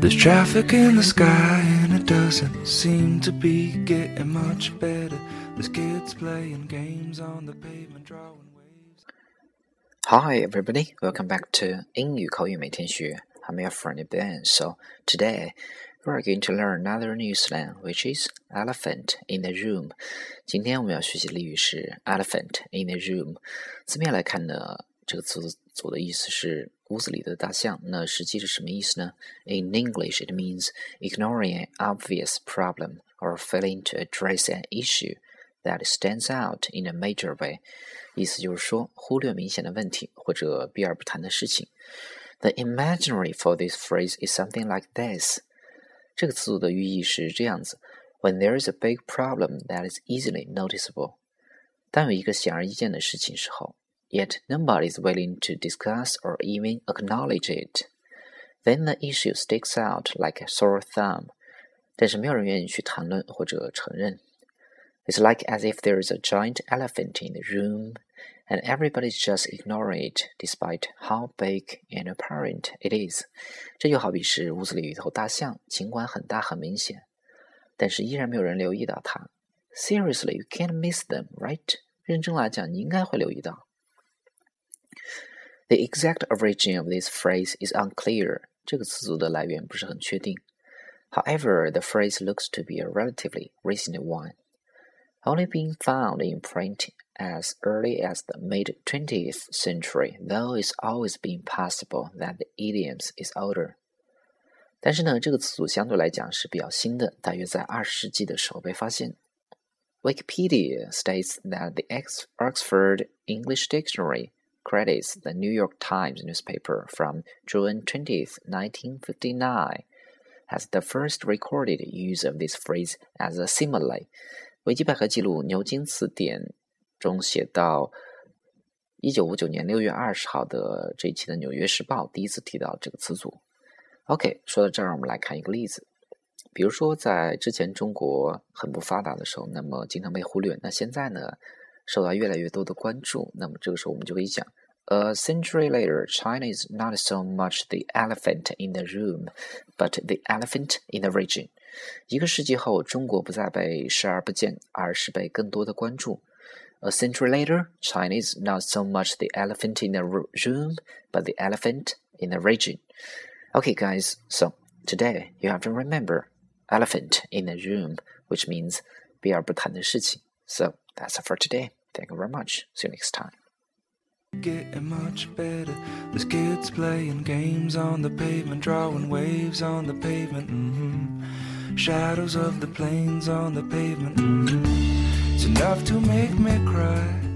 There's traffic in the sky and it doesn't seem to be getting much better. There's kids playing games on the pavement, drawing waves. Hi, everybody. Welcome back to 英语口语每天学. I'm your friend Ben. So today we are going to learn another new slang, which is elephant in the room. 今天我们要学习的俚语是 elephant in the room。字面来看呢，这个词 组的意思是屋子里的大象。那实际是什么意思呢？In English, it means ignoring an obvious problem or failing to address an issue that stands out in a major way。意思就是说，忽略明显的问题或者避而不谈的事情。The imaginary for this phrase is something like this。这个词组的寓意是这样子：When there is a big problem that is easily noticeable，当有一个显而易见的事情时候。 yet nobody is willing to discuss or even acknowledge it. Then the issue sticks out like a sore thumb. 但是没有人愿意去谈论或者承认。It's like as if there is a giant elephant in the room, and everybody's just ignoring it, despite how big and apparent it is. 这就好比是屋子里有一头大象，尽管很大很明显，但是依然没有人留意到它。Seriously, you can't miss them, right? 认真来讲，你应该会留意到。 the exact origin of this phrase is unclear. 这个词组的来源不是很确定。However, the phrase looks to be a relatively recent one, only being found in print as early as the mid 20th century, though it's always been possible that the idiom is older. 但是呢，这个词组相对来讲是比较新的，大约在二十世纪的时候被发现。Wikipedia states that the Oxford English Dictionary credits the New York Times newspaper from June 20, 1959, as the first recorded use of this phrase as a simile. 维基百科记录牛津词典中写到，一九五九年六月二十号的这一期的《纽约时报》第一次提到这个词组。OK，说到这儿，我们来看一个例子。比如说，在之前中国很不发达的时候，那么经常被忽略。那现在呢？受到越来越多的关注，那么这个时候我们就可以讲：A century later, China is not so much the elephant in the room, but the elephant in the region。一个世纪后，中国不再被视而不见，而是被更多的关注。A century later, China is not so much the elephant in the room, but the elephant in the region. Okay, guys, so today you have to remember elephant in the room, which means 避而不谈的事情。So that's it for today. Thank you very much. See you next time. Getting much better. There's kids playing games on the pavement, drawing waves on the pavement. Mm-hmm. Shadows of the planes on the pavement. Mm-hmm. It's enough to make me cry.